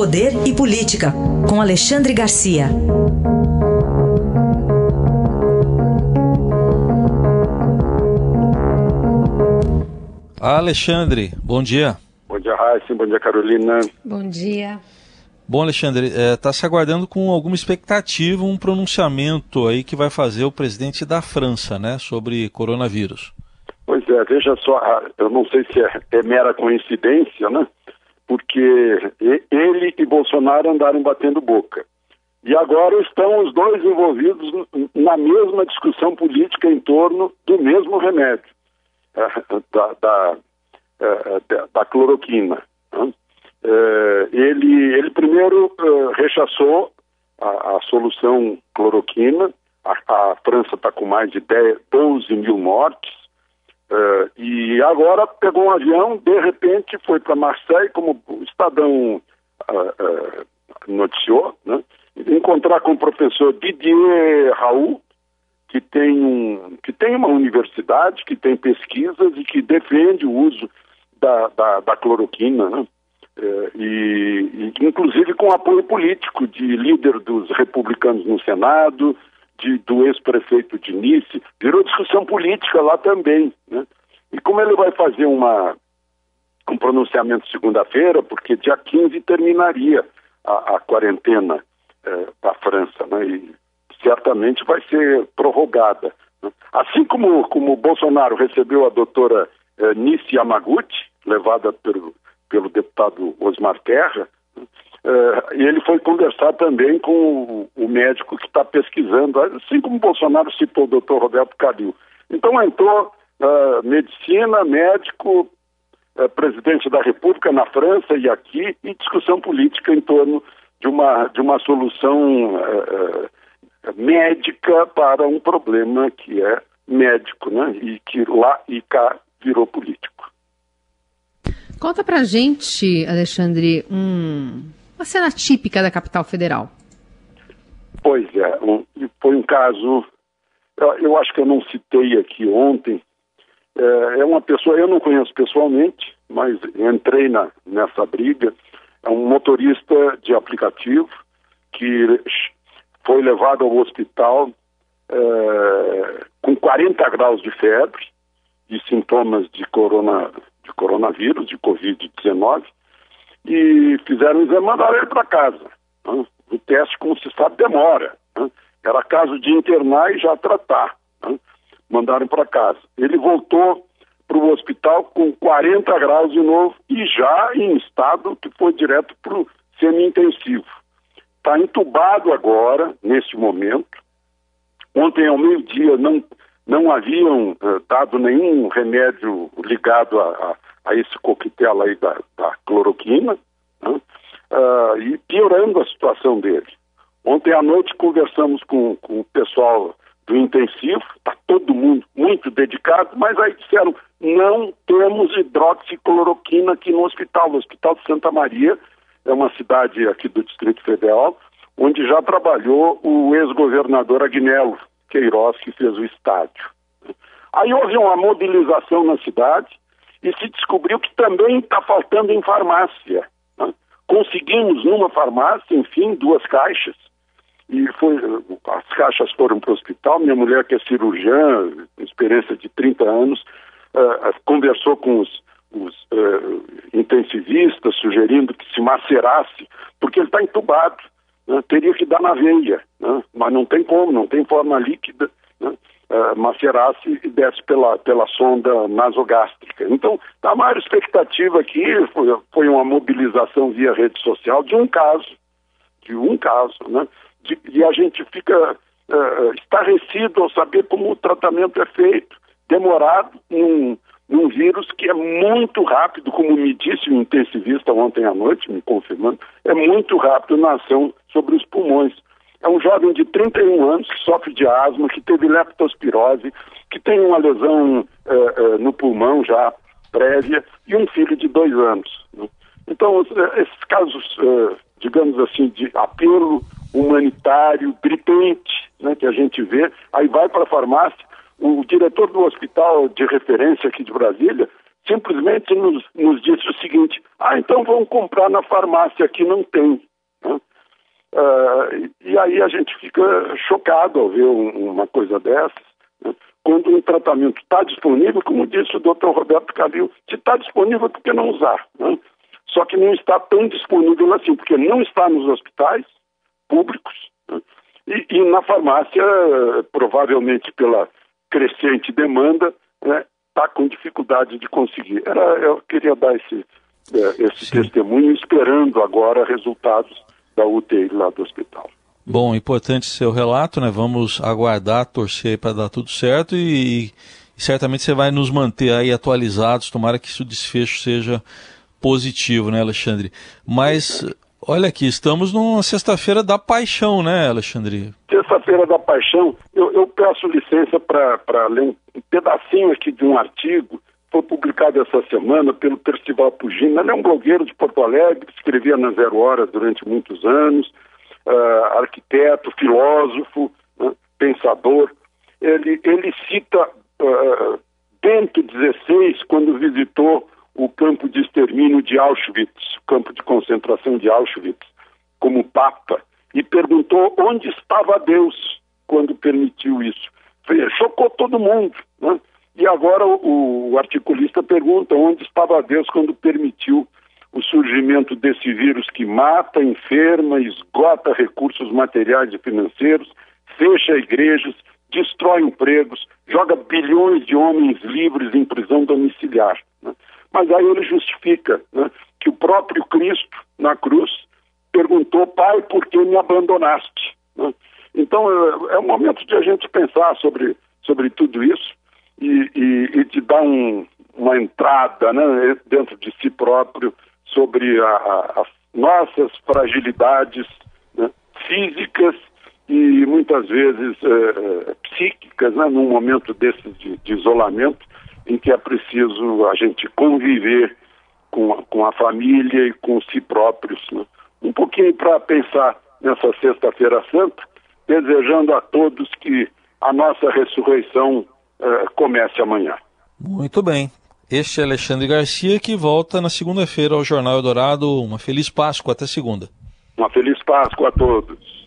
Poder e Política, com Alexandre Garcia. Alexandre, bom dia. Bom dia, Raíssa. Bom dia, Carolina. Bom dia. Bom, Alexandre, está é, tá se aguardando com alguma expectativa um pronunciamento aí que vai fazer o presidente da França, né, sobre coronavírus. Pois é, veja só, eu não sei se é, é mera coincidência, né, porque ele e Bolsonaro andaram batendo boca. E agora estão os dois envolvidos na mesma discussão política em torno do mesmo remédio, é, da, é, da, da cloroquina. Né? Eh, ele, ele primeiro rechaçou a, a, solução cloroquina, a, a França está com mais de 10, 12 mil mortes, e agora pegou um avião, de repente foi para Marseille, como o Estadão noticiou, né? encontrar com o professor Didier Raoult, que tem, um, que tem uma universidade, que tem pesquisas e que defende o uso da, da, da cloroquina, né? É, e, e, inclusive com apoio político de líder dos republicanos no Senado, de, do ex-prefeito de Nice, virou discussão política lá também. Né? E como ele vai fazer uma, um pronunciamento segunda-feira, porque dia 15 terminaria a, a quarentena é, da França, né? e certamente vai ser prorrogada. Né? Assim como, como o Bolsonaro recebeu a doutora é, Nice Yamaguchi, levada pelo pelo deputado Osmar Terra, uh, e ele foi conversar também com o, o médico que está pesquisando, assim como o Bolsonaro citou o doutor Roberto Calil. Então entrou uh, medicina, médico, uh, presidente da República na França e aqui, e discussão política em torno de uma, de uma solução médica para um problema que é médico, né? E que lá e cá virou político. Conta pra gente, Alexandre, um, uma cena típica da capital federal. Pois é, um, foi um caso, eu acho que eu não citei aqui ontem, é, é uma pessoa, eu não conheço pessoalmente, mas entrei na, nessa briga, é um motorista de aplicativo que foi levado ao hospital é, com 40 graus de febre e sintomas de corona, de coronavírus, de Covid-19, e fizeram exame mandaram ele para casa. Né? O teste, como se sabe, demora. Né? Era caso de internar e já tratar. Mandaram para casa. Ele voltou para o hospital com 40 graus de novo e já em estado que foi direto para o semi-intensivo. Está entubado agora, nesse momento. Ontem ao meio-dia não não haviam uh, dado nenhum remédio ligado a, a, a, esse coquetel aí da, da cloroquina, né? uh, e piorando a situação dele. Ontem à noite conversamos com, com o pessoal do intensivo, está todo mundo muito dedicado, mas aí disseram, não temos hidroxicloroquina aqui no hospital. O Hospital de Santa Maria é uma cidade aqui do Distrito Federal, onde já trabalhou o ex-governador Agnello, Queiroz, que fez o estádio. Aí houve uma mobilização na cidade e se descobriu que também está faltando em farmácia. Né? Conseguimos numa farmácia, enfim, duas caixas, e foi, as caixas foram para o hospital. Minha mulher, que é cirurgiã, experiência de 30 anos, uh, conversou com os, os uh, intensivistas, sugerindo que se macerasse, porque ele está entubado né, teria que dar na veia, né, mas não tem como, não tem forma líquida, né, uh, macerasse e desce pela, pela sonda nasogástrica. Então, a maior expectativa aqui foi, foi uma mobilização via rede social de um caso, de um caso, né, de, e a gente fica uh, estarrecido ao saber como o tratamento é feito, demorado, num, num vírus que é muito rápido, como me disse um intensivista ontem à noite, me confirmando, é muito rápido na ação sobre os pulmões. É um jovem de 31 anos que sofre de asma, que teve leptospirose, que tem uma lesão uh, uh, no pulmão já prévia e um filho de dois anos. Né? Então, esses casos, digamos assim, de apelo humanitário, gritante, né, que a gente vê, aí vai para a farmácia, o diretor do hospital de referência aqui de Brasília simplesmente nos, nos disse o seguinte: ah, então vamos comprar na farmácia, aqui não tem. Né? Uh, e aí a gente fica chocado ao ver um, uma coisa dessas. Né? Quando um tratamento está disponível, como disse o Dr. Roberto Calil, se está disponível, por que não usar? Né? Só que não está tão disponível assim, porque não está nos hospitais públicos né? e, e, na farmácia, provavelmente pela crescente demanda, né, está com dificuldade de conseguir. Era, eu queria dar esse, é, esse testemunho, esperando agora resultados da UTI lá do hospital. Bom, importante seu relato, né? Vamos aguardar, torcer para dar tudo certo e, e, certamente você vai nos manter aí atualizados. Tomara que isso desfecho seja positivo, né, Alexandre? Mas olha aqui, estamos numa sexta-feira da paixão, né, Alexandre? Sexta-feira da paixão. Eu, eu peço licença para ler um pedacinho aqui de um artigo foi publicado essa semana pelo Percival Pugino. Ele é um blogueiro de Porto Alegre, escrevia na Zero Hora durante muitos anos, uh, arquiteto, filósofo, uh, pensador. Ele, ele cita uh, Bento XVI, quando visitou o campo de extermínio de Auschwitz, campo de concentração de Auschwitz, como Papa, e perguntou onde estava Deus quando permitiu isso. Chocou todo mundo. Né? E agora o, o articulista pergunta onde estava Deus quando permitiu o surgimento desse vírus que mata, enferma, esgota recursos materiais e financeiros, fecha igrejas, destrói empregos, joga bilhões de homens livres em prisão domiciliar. Mas aí ele justifica né, que o próprio Cristo, na cruz, perguntou, Pai, por que me abandonaste? Né? Então é, é o momento de a gente pensar sobre, sobre tudo isso e, e, e te dar um, uma entrada né, dentro de si próprio sobre as nossas fragilidades né, físicas e muitas vezes é, psíquicas, né, num momento desse de, de, isolamento, em que é preciso a gente conviver com a, com a família e com si próprios. Né. Um pouquinho para pensar nessa Sexta-feira Santa, desejando a todos que a nossa ressurreição uh, comece amanhã. Muito bem. Este é Alexandre Garcia que volta na segunda-feira ao Jornal Eldorado. Uma feliz Páscoa, até segunda. Uma feliz Páscoa a todos.